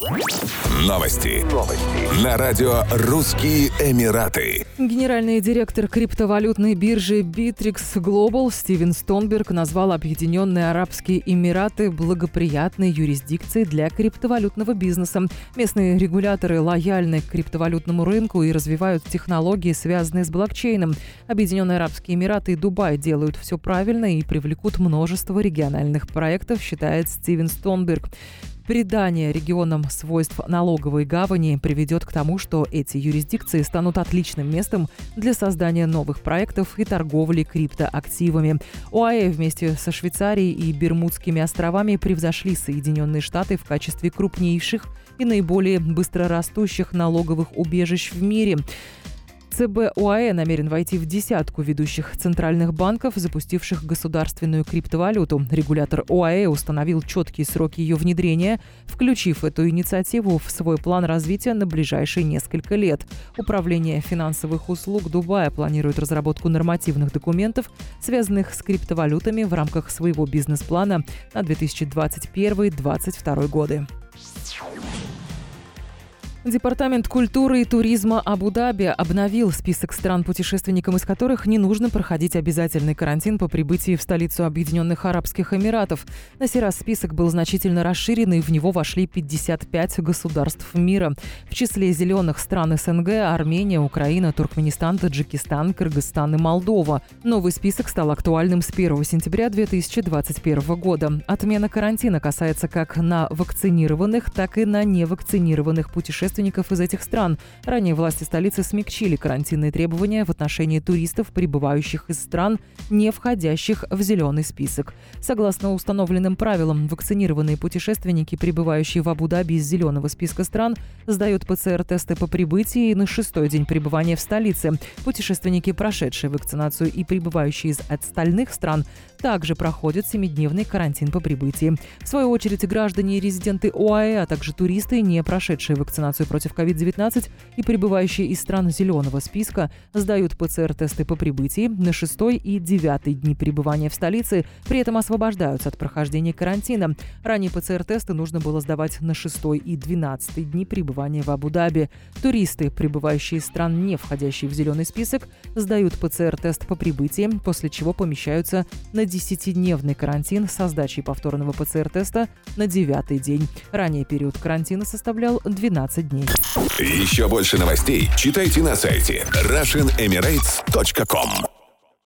Новости. Новости. На радио «Русские Эмираты». Генеральный директор криптовалютной биржи Bittrex Global Стивен Стонберг назвал Объединенные Арабские Эмираты благоприятной юрисдикцией для криптовалютного бизнеса. Местные регуляторы лояльны к криптовалютному рынку и развивают технологии, связанные с блокчейном. Объединенные Арабские Эмираты и Дубай делают все правильно и привлекут множество региональных проектов, считает Стивен Стонберг. Придание регионам свойств налоговой гавани приведет к тому, что эти юрисдикции станут отличным местом для создания новых проектов и торговли криптоактивами. ОАЭ вместе со Швейцарией и Бермудскими островами превзошли Соединенные Штаты в качестве крупнейших и наиболее быстрорастущих налоговых убежищ в мире. ЦБ ОАЭ намерен войти в десятку ведущих центральных банков, запустивших государственную криптовалюту. Регулятор ОАЭ установил четкие сроки ее внедрения, включив эту инициативу в свой план развития на ближайшие несколько лет. Управление финансовых услуг Дубая планирует разработку нормативных документов, связанных с криптовалютами в рамках своего бизнес-плана на 2021-2022 годы. Департамент культуры и туризма Абу-Даби обновил список стран, путешественникам из которых не нужно проходить обязательный карантин по прибытии в столицу Объединенных Арабских Эмиратов. На сей раз список был значительно расширен, и в него вошли 55 государств мира. В числе зеленых стран СНГ – Армения, Украина, Туркменистан, Таджикистан, Кыргызстан и Молдова. Новый список стал актуальным с 1 сентября 2021 года. Отмена карантина касается как на вакцинированных, так и на невакцинированных путешественников путешественников из этих стран. Ранее власти столицы смягчили карантинные требования в отношении туристов, прибывающих из стран, не входящих в зеленый список. Согласно установленным правилам, вакцинированные путешественники, прибывающие в Абу-Даби из зеленого списка стран, сдают ПЦР-тесты по прибытии на шестой день пребывания в столице. Путешественники, прошедшие вакцинацию и прибывающие из остальных стран, также проходят семидневный карантин по прибытии. В свою очередь, граждане и резиденты ОАЭ, а также туристы, не прошедшие вакцинацию против COVID-19 и прибывающие из стран зеленого списка, сдают ПЦР-тесты по прибытии на шестой и девятый дни пребывания в столице, при этом освобождаются от прохождения карантина. Ранее ПЦР-тесты нужно было сдавать на шестой и двенадцатый дни пребывания в Абу-Даби. Туристы, прибывающие из стран, не входящие в зеленый список, сдают ПЦР-тест по прибытии, после чего помещаются на 10-дневный карантин со сдачей повторного ПЦР-теста на девятый день. Ранее период карантина составлял 12 дней. Еще больше новостей читайте на сайте RussianEmirates.com